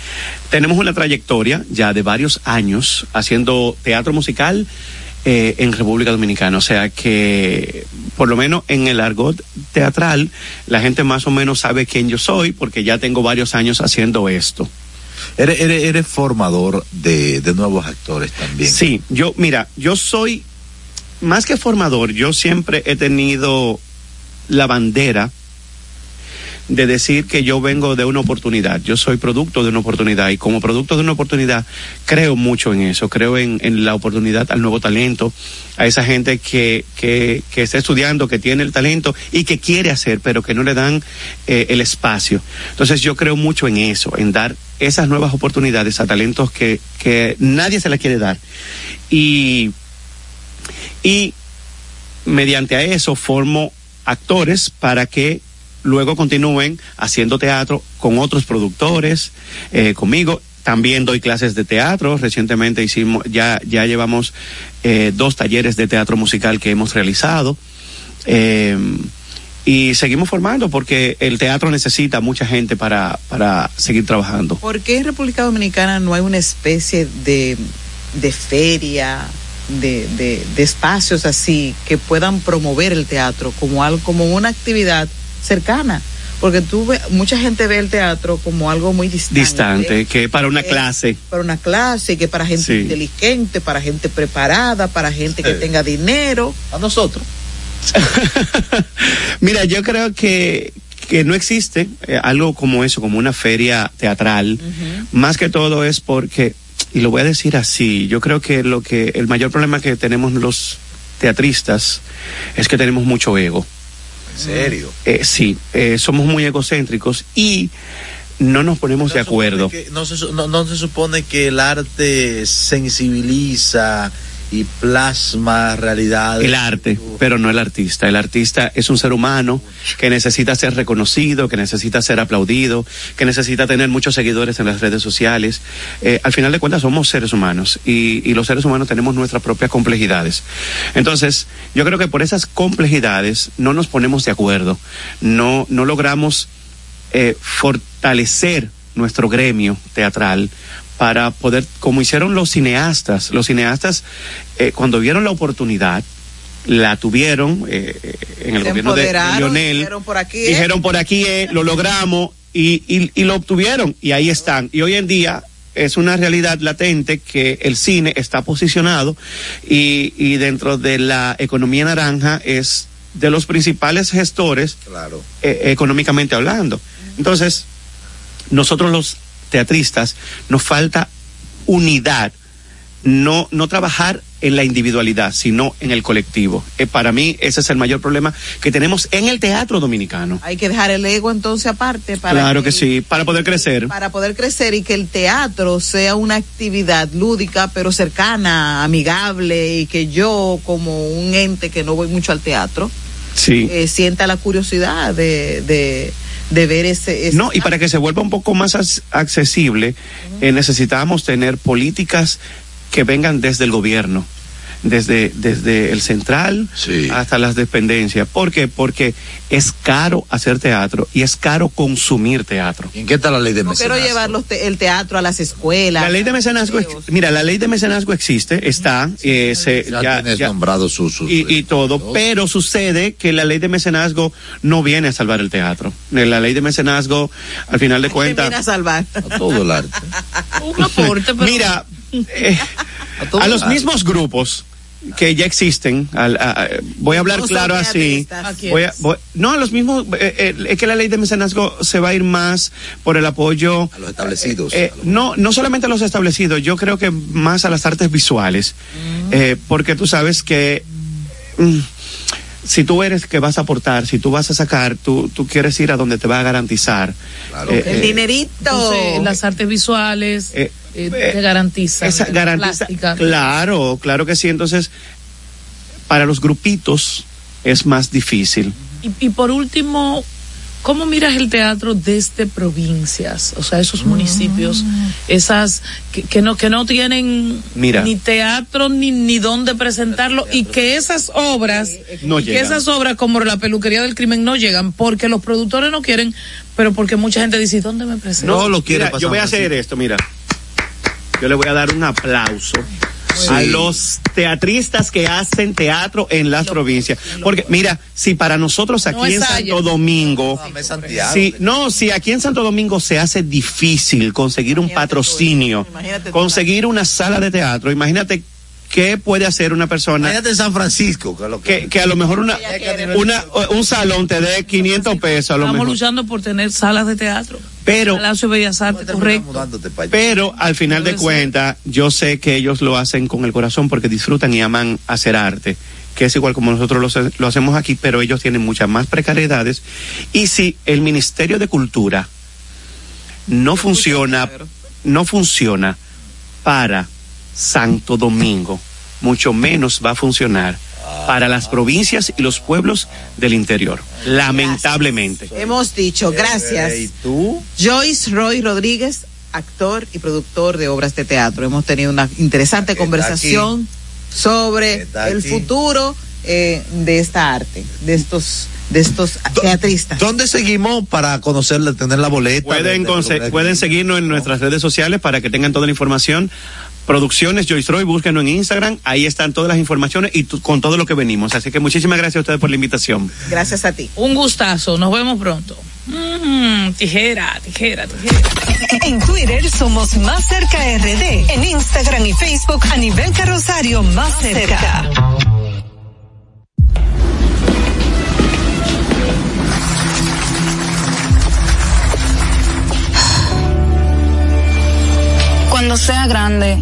tenemos una trayectoria ya de varios años haciendo teatro musical eh, en República Dominicana. O sea que, por lo menos en el argot teatral, la gente más o menos sabe quién yo soy porque ya tengo varios años haciendo esto. Eres, eres, eres formador de, de nuevos actores también. Sí, yo, mira, yo soy, más que formador, yo siempre he tenido la bandera de decir que yo vengo de una oportunidad, yo soy producto de una oportunidad y como producto de una oportunidad creo mucho en eso, creo en, en la oportunidad al nuevo talento, a esa gente que, que, que está estudiando, que tiene el talento y que quiere hacer, pero que no le dan eh, el espacio. Entonces yo creo mucho en eso, en dar esas nuevas oportunidades a talentos que, que nadie se las quiere dar. Y, y mediante a eso formo actores para que luego continúen haciendo teatro con otros productores, eh, conmigo. También doy clases de teatro. Recientemente hicimos, ya, ya llevamos eh, dos talleres de teatro musical que hemos realizado. Eh, y seguimos formando porque el teatro necesita mucha gente para, para seguir trabajando. ¿Por qué en República Dominicana no hay una especie de, de feria, de, de, de espacios así que puedan promover el teatro como algo, como una actividad cercana? Porque tú ve- mucha gente ve el teatro como algo muy distante. Distante, que para una Eh, clase. Para una clase, que para gente Sí. inteligente, para gente preparada, para gente que Sí. tenga dinero. A nosotros. Mira, yo creo que, que no existe eh, algo como eso, como una feria teatral. Más que todo es porque, y lo voy a decir así, yo creo que lo que el mayor problema que tenemos los teatristas es que tenemos mucho ego. ¿En serio? Eh, sí, eh, somos muy egocéntricos y no nos ponemos de acuerdo. Que no, se, no se supone que el arte sensibiliza y plasma realidades. El arte, pero no el artista. El artista es un ser humano que necesita ser reconocido, que necesita ser aplaudido, que necesita tener muchos seguidores en las redes sociales. Eh, al final de cuentas somos seres humanos y, y los seres humanos tenemos nuestras propias complejidades. Entonces, yo creo que por esas complejidades no nos ponemos de acuerdo, no, no logramos eh, fortalecer nuestro gremio teatral para poder, como hicieron los cineastas, los cineastas eh, cuando vieron la oportunidad, la tuvieron eh, eh, en el Se gobierno de, Lionel, dijeron por aquí, eh. dijeron por aquí, eh, lo logramos y, y, y lo obtuvieron y ahí están. Y hoy en día es una realidad latente que el cine está posicionado y, y dentro de la economía naranja es de los principales gestores Claro. eh, económicamente hablando. Entonces, nosotros los teatristas nos falta unidad, no, no trabajar en la individualidad, sino en el colectivo. Eh, para mí ese es el mayor problema que tenemos en el teatro dominicano. Hay que dejar el ego entonces aparte para claro que, sí, para poder crecer. para poder crecer y que el teatro sea una actividad lúdica pero cercana, amigable y que yo como un ente que no voy mucho al teatro Sí. eh, sienta la curiosidad de, de, de ver ese, ese- No, y para que se vuelva un poco más accesible, eh, necesitamos tener políticas que vengan desde el gobierno, desde, desde el central hasta las dependencias. ¿Por qué? Porque es caro hacer teatro y es caro consumir teatro. ¿Y en qué está la ley de no quiero llevar los te- el teatro a las escuelas. La ley de mecenazgo, ex- mira, la ley de mecenazgo existe, está, eh, se, ya, tienes ya- nombrado sus... y, y todo, pero sucede que la ley de mecenazgo no viene a salvar el teatro. Eh, La ley de mecenazgo, al final de cuentas, viene a salvar. todo el arte. Un aporte, pero Mira, eh, a los mismos grupos que ya existen, al- a- a- voy a hablar No claro así, teatristas. ¿A voy a- voy- no a los mismos, eh, eh, es que la ley de mecenazgo se va a ir más por el apoyo a los establecidos. eh, no, no solamente a los establecidos, yo creo que más a las artes visuales, eh, porque tú sabes que mm, si tú eres que vas a aportar, si tú vas a sacar, tú, tú quieres ir a donde te va a garantizar. eh, el dinerito. Entonces, las artes visuales Eh, eh, te garantizan. esa garantiza, plástica. claro, claro que sí. Entonces, para los grupitos es más difícil. Y, y por último, ¿cómo miras el teatro desde provincias? O sea, esos municipios, esas que, que no que no tienen Mira. ni teatro ni ni dónde presentarlo y que esas obras No y que llegan. esas obras como la peluquería del crimen no llegan porque los productores no quieren, pero porque mucha gente dice, ¿dónde me presento? Mira, yo voy a hacer esto, mira. Yo le voy a dar un aplauso a los teatristas que hacen teatro en las provincias. Porque, mira, si para nosotros aquí No en Santo ayer. Domingo, Santiago. si, no, si aquí en Santo Domingo se hace difícil conseguir un patrocinio, conseguir una sala de teatro, imagínate qué puede hacer una persona Imagínate en San Francisco. Que, lo que, que, que a lo mejor una, una, un salón te dé 500 pesos a lo Estamos mejor. luchando por tener salas de teatro. Pero- Palacio de Bellas Artes, correcto. allá. Pero al final de cuentas, yo sé que ellos lo hacen con el corazón porque disfrutan y aman hacer arte, que es igual como nosotros lo, lo hacemos aquí, pero ellos tienen muchas más precariedades. Y si el Ministerio de Cultura no funciona, no funciona para Santo Domingo, mucho menos va a funcionar para las provincias y los pueblos del interior, lamentablemente. Hemos dicho, gracias. ¿Y tú? Joyce Roy Rodríguez, actor y productor de obras de teatro. Hemos tenido una interesante conversación sobre el futuro eh, de esta arte, de estos, de estos teatristas. ¿Dónde seguimos para conocerle, tener la boleta? Pueden, de- de- conse- de- pueden seguirnos en nuestras redes sociales para que tengan toda la información. Producciones Joyce Roy, búsquenos en Instagram, ahí están todas las informaciones y con todo lo que venimos. Así que muchísimas gracias a ustedes por la invitación. Gracias a ti. Un gustazo, nos vemos pronto. Mm, tijera, tijera, tijera. En Twitter somos Más Cerca RD. En Instagram y Facebook a nivel carrosario Más Cerca. Cuando sea grande,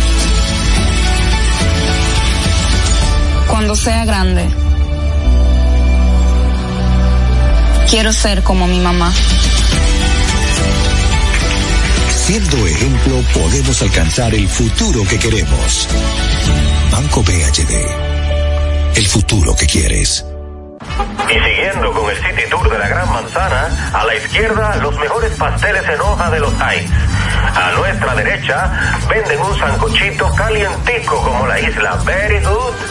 Cuando sea grande, quiero ser como mi mamá. Siendo ejemplo, podemos alcanzar el futuro que queremos. Banco BHD. El futuro que quieres. Y siguiendo con el City Tour de la Gran Manzana, a la izquierda los mejores pasteles en hoja de los Heights. A nuestra derecha venden un sancochito calientico como la isla Very Good.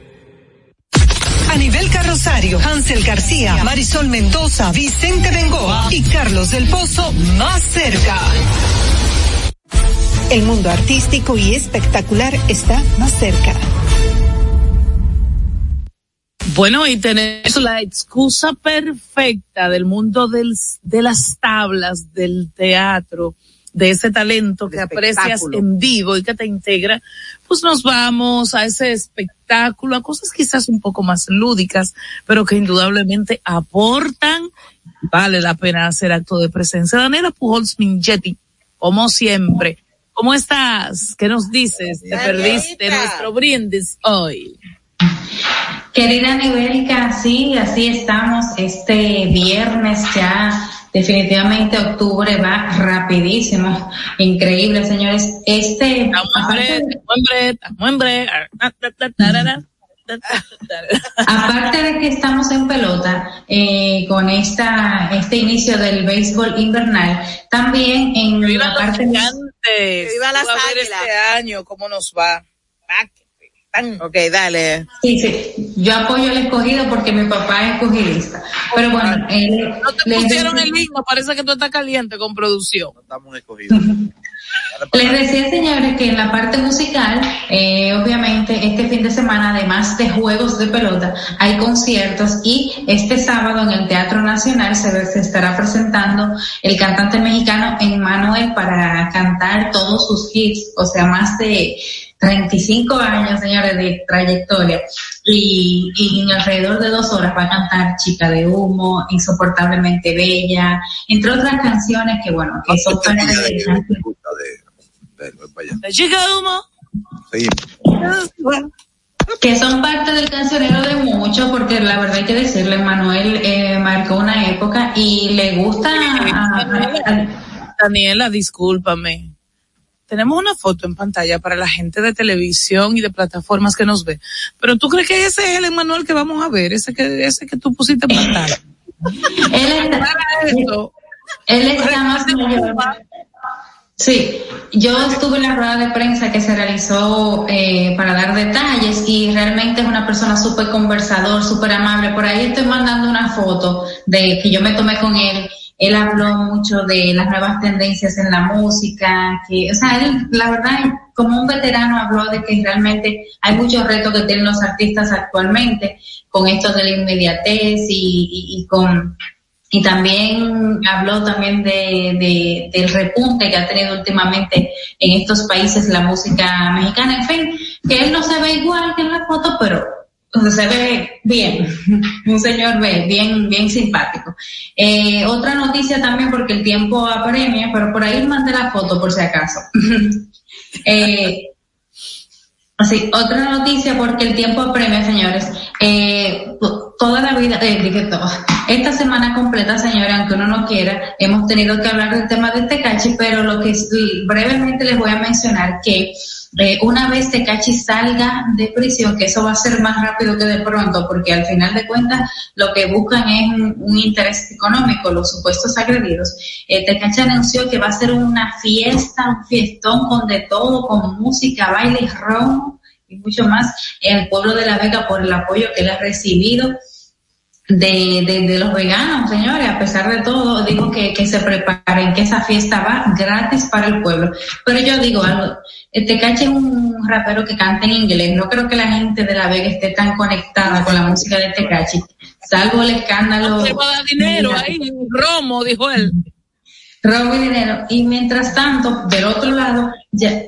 A nivel carrosario, Hansel García, Marisol Mendoza, Vicente Bengoa y Carlos del Pozo más cerca. El mundo artístico y espectacular está más cerca. Bueno, y tenemos la excusa perfecta del mundo de las tablas, del teatro, de ese talento que aprecias en vivo y que te integra, pues nos vamos a ese espectáculo, a cosas quizás un poco más lúdicas, pero que indudablemente aportan, vale la pena hacer acto de presencia. Daniela Pujols Mingetti, como siempre, ¿cómo estás? ¿Qué nos dices? Te perdiste nuestro brindis hoy. Querida Nibelka, sí, así estamos este viernes ya. Definitivamente octubre va rapidísimo, increíble, señores. Este, aparte, aparte de que estamos en pelota eh, con esta este inicio del béisbol invernal, también en la parte Viva las águilas. este año cómo nos va. Ok, dale. Sí, sí. Yo apoyo el escogido porque mi papá es escogidista. Pero bueno, él, No te les pusieron decía- el himno, parece que tú estás caliente con producción. Estamos escogidos. Les decía, señores, que en la parte musical, eh, obviamente, este fin de semana, además de juegos de pelota, hay conciertos y este sábado en el Teatro Nacional se, ve- se estará presentando el cantante mexicano Emmanuel para cantar todos sus hits, o sea, más de 35 años, señores, de trayectoria. Y, y en alrededor de dos horas va a cantar Chica de Humo, Insoportablemente Bella, entre otras canciones que, bueno, que son parte de La chica de humo. que son parte del cancionero de muchos, porque la verdad hay que decirle, Manuel eh, marcó una época y le gusta a- a- Daniela, discúlpame. Tenemos una foto en pantalla para la gente de televisión y de plataformas que nos ve. Pero tú crees que ese es el Emanuel que vamos a ver, ese que, ese que tú pusiste en pantalla. él está, él está más mayor. Sí, yo estuve en la rueda de prensa que se realizó eh, para dar detalles y realmente es una persona súper conversador, súper amable. Por ahí estoy mandando una foto de que yo me tomé con él. Él habló mucho de las nuevas tendencias en la música, que, o sea, él, la verdad, como un veterano habló de que realmente hay muchos retos que tienen los artistas actualmente con esto de la inmediatez y, y- con y también habló también de, de- del repunte que ha tenido últimamente en estos países la música mexicana. En fin, que él no se ve igual que en la foto, pero o se ve bien, un señor ve, bien, bien simpático. Eh, otra noticia también, porque el tiempo apremia, pero por ahí mandé la foto por si acaso. eh, Sí, otra noticia porque el tiempo apremia, señores. Eh, to- toda la vida, eh. Esta semana completa, señores, aunque uno no quiera, hemos tenido que hablar del tema de Tecachi, pero lo que brevemente les voy a mencionar que eh, una vez Tecachi salga de prisión, que eso va a ser más rápido que de pronto, porque al final de cuentas lo que buscan es un, interés económico, los supuestos agredidos. Eh, Tecachi anunció que va a ser una fiesta, un fiestón con de todo, con música, baile ron y mucho más en el pueblo de La Vega por el apoyo que él ha recibido de, de, de los veganos, señores, a pesar de todo, dijo que, que se preparen, que esa fiesta va gratis para el pueblo. Pero yo digo algo, Tecachi es un rapero que canta en inglés, no creo que la gente de La Vega esté tan conectada con la música de Tecachi, salvo el escándalo. Le va a dar dinero ahí, romo, dijo él. robo y dinero. Y mientras tanto, del otro lado, ya,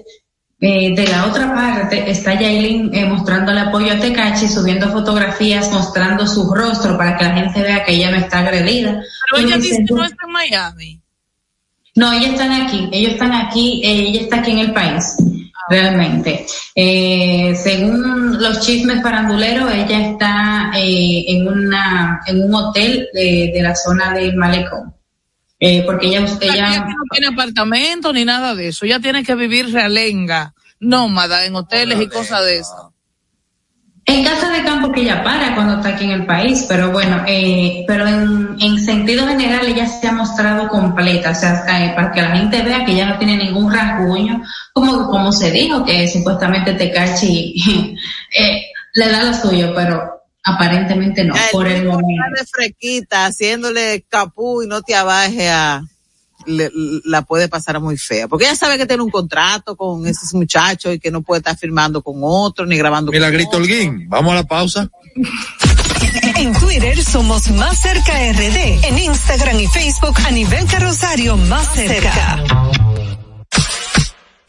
eh, de la otra parte está Yailin eh, mostrando el apoyo a Tecachi, subiendo fotografías, mostrando su rostro para que la gente vea que ella no está agredida. Pero ella Y dice dice, que no está en Miami. no, ellos están aquí, ellos están aquí, eh, ella está aquí en el país, realmente. Eh, según los chismes paranduleros, ella está eh, en una en un hotel de, de la zona del malecón. Eh, porque ella, Ella ella aquí no tiene apartamento ni nada de eso. Ella tiene que vivir realenga, nómada, en hoteles y cosas de eso. En casa de campo que ella para cuando está aquí en el país, pero bueno, eh, pero en, en sentido general ella se ha mostrado completa, o sea, eh, para que la gente vea que ella no tiene ningún rasguño, como, como se dijo que supuestamente Tecachi eh, le da lo suyo, pero aparentemente no, Ya, por el momento. de frequita, haciéndole capú y no te abaje a le- la puede pasar muy fea, porque ella sabe que tiene un contrato con esos muchachos y que no puede estar firmando con otro ni grabando con Milagrito Holguín, vamos a la pausa. En Twitter somos Más Cerca RD. En Instagram y Facebook a nivel carrosario Más Cerca.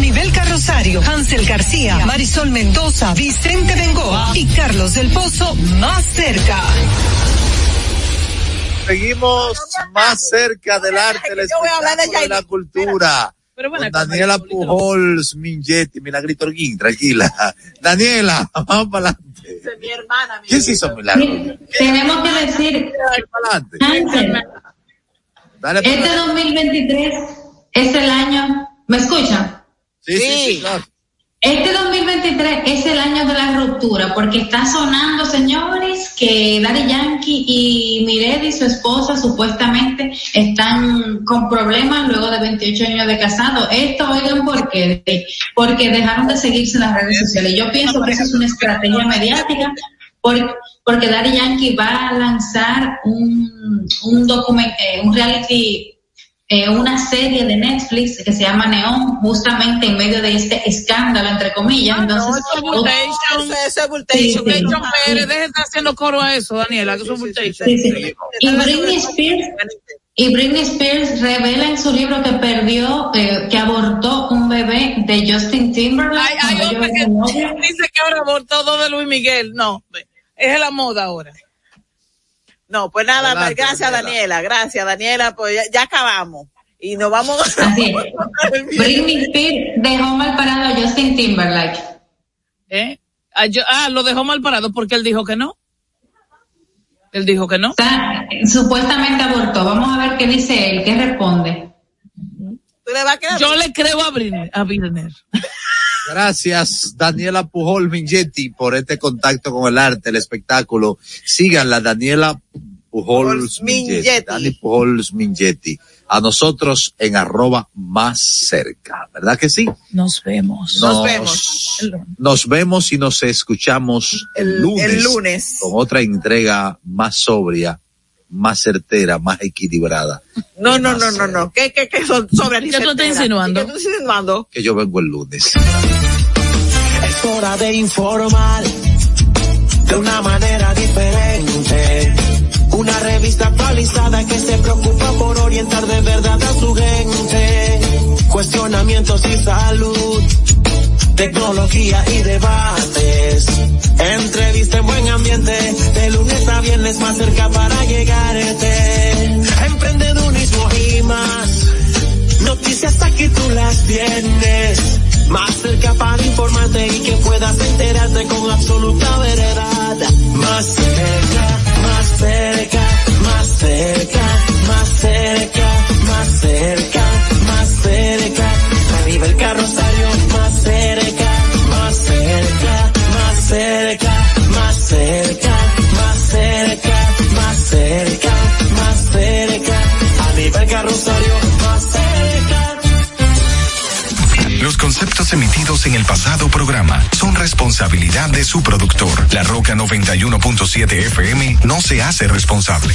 A nivel carrosario, Hansel García, Marisol Mendoza, Vicente Bengoa y Carlos del Pozo Más Cerca. Seguimos más cerca del arte, el yo voy a hablar de espectáculo y la cultura. Pero bueno, Con Daniela Pujols, Mingetti, Milagrito Orguín, tranquila. Daniela, vamos para adelante. mi hermana. ¿Quién se hizo milagro? Tenemos que decir, Ángel, Dale para este adelante. 2023 es el año, ¿me escuchan? Sí, sí, sí, claro. Este 2023 es el año de la ruptura porque está sonando, señores, que Daddy Yankee y Miredi, su esposa, supuestamente están con problemas luego de 28 años de casado. Esto, oigan, ¿por qué? Porque dejaron de seguirse en las redes sociales. Yo pienso que eso es una estrategia mediática por- porque Daddy Yankee va a lanzar un, un documento, un reality eh, una serie de Netflix que se llama Neon, justamente en medio de este escándalo, entre comillas. Entonces, eso es Bultation. Eso es Bultation. Sí, sí. Bultation Pérez, deje de estar haciendo coro a eso, Daniela, que eso es. Sí, sí. Y Britney Spears, Y Britney Spears revela en su libro que perdió, eh, que abortó un bebé de Justin Timberlake. Hay, hay ellos que dice que ahora abortó dos de Luis Miguel. No, es la moda ahora. No, pues nada, Adelante, gracias Daniela. gracias Daniela, pues ya, ya acabamos. Y nos vamos. Así es. Britney Spears dejó mal parado a Justin Timberlake. ¿Eh? Ah, yo- ah, lo dejó mal parado porque él dijo que no. Él dijo que no. Supuestamente abortó. Vamos a ver qué dice él, qué responde. Yo le creo a Britney. A Britney. Gracias, Daniela Pujol Mingetti, por este contacto con el arte, el espectáculo. Síganla, Daniela Pujol Mingetti. Mingetti. Dani Pujol Mingetti. A nosotros en arroba más cerca, ¿verdad que sí? Nos vemos. Nos vemos. Nos vemos y nos escuchamos el, lunes. el lunes. Con otra entrega más sobria, más certera, más equilibrada. No, no, no, no, no. ¿Qué, qué, qué son sobre ¿Qué tú estás insinuando? ¿Qué tú estás insinuando? Que yo vengo el lunes. Es hora de informar de una manera diferente. Una revista actualizada que se preocupa por orientar de verdad a su gente. Cuestionamientos y salud. Tecnología y debates. Entrevista en buen ambiente. De lunes a viernes más cerca para llegarte. Emprendedurismo y más. Noticias aquí tú las tienes. Más cerca para informarte y que puedas enterarte con absoluta veredad. Más cerca, más cerca, más cerca, más cerca, más cerca. Los conceptos emitidos en el pasado programa son responsabilidad de su productor. La Roca 91.7 FM no se hace responsable.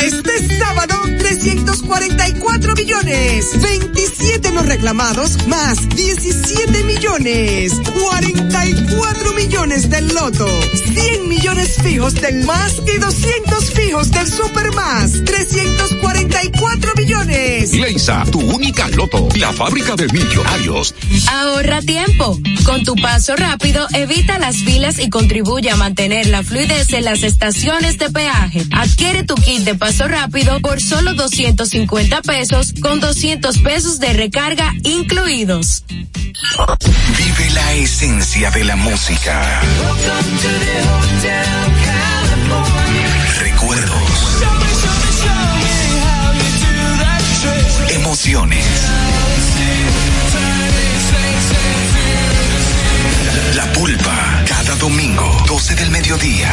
Para este sábado, 344 millones. 27 los reclamados, más 17 millones. 44 millones del loto. 100 millones fijos del más y 200 fijos del super más. 344 millones. Leisa, tu única loto, la fábrica de millonarios. Ahorra tiempo. Con tu paso rápido, evita las filas y contribuye a mantener la fluidez en las estaciones de peaje. Adquiere tu kit de paso rápido por solo 250 pesos con 200 pesos de recarga incluidos. Vive la esencia de la música. Recuerdos. Emociones. La pulpa, cada domingo, 12 del mediodía,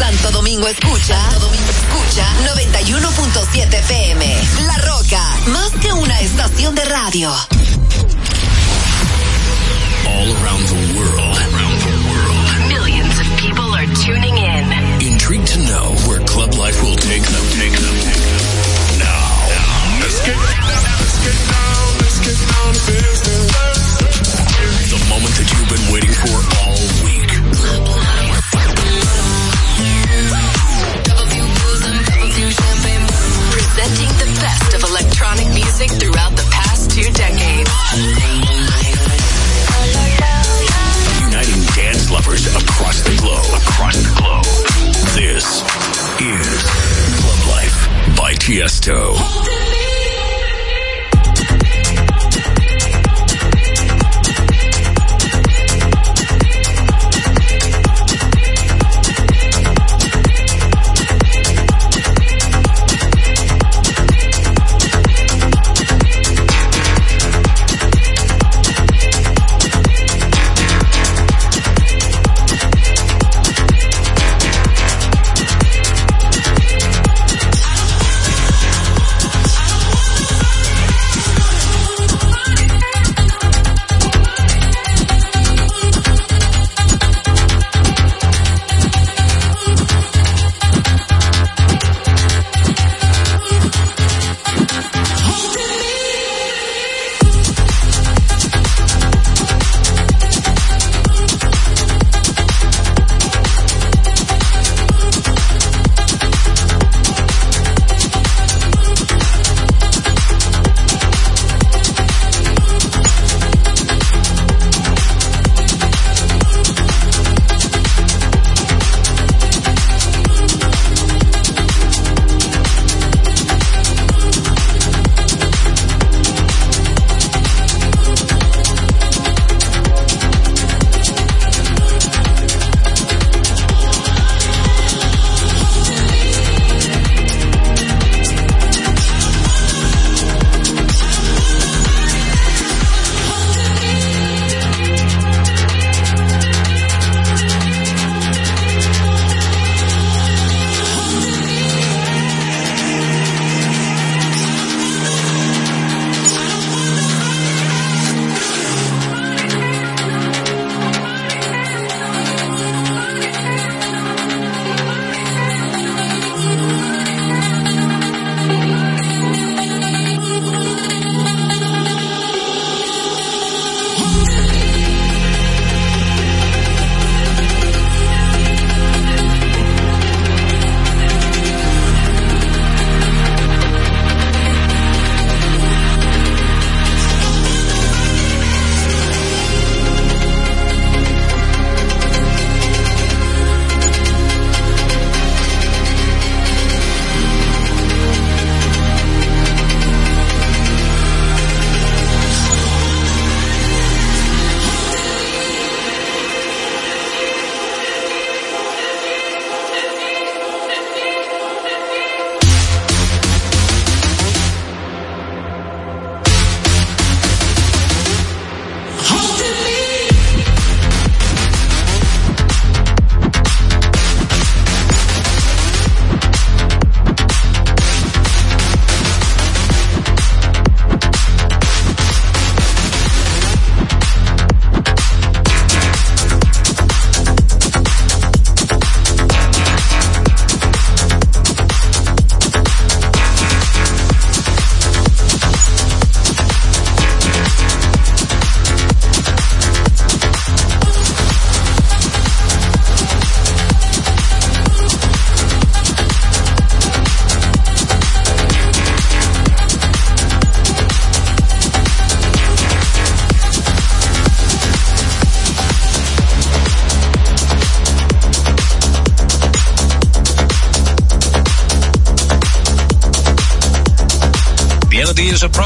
Santo Domingo escucha, Santo Domingo escucha 91.7 FM. La Roca, más que una estación de radio. All around the world.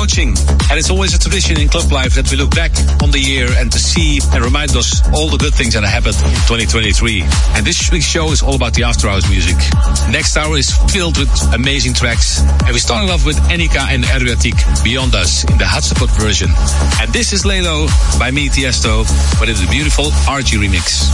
Is approaching. And it's always a tradition in club life that we look back on the year and to see and remind us all the good things that happened in 2023. And this week's show is all about the after hours music. Next hour is filled with amazing tracks. And we started off with Enika and Adriatic Beyond Us in the Hotspot version. And this is Lelo by me, Tiesto, but it's a beautiful RG remix.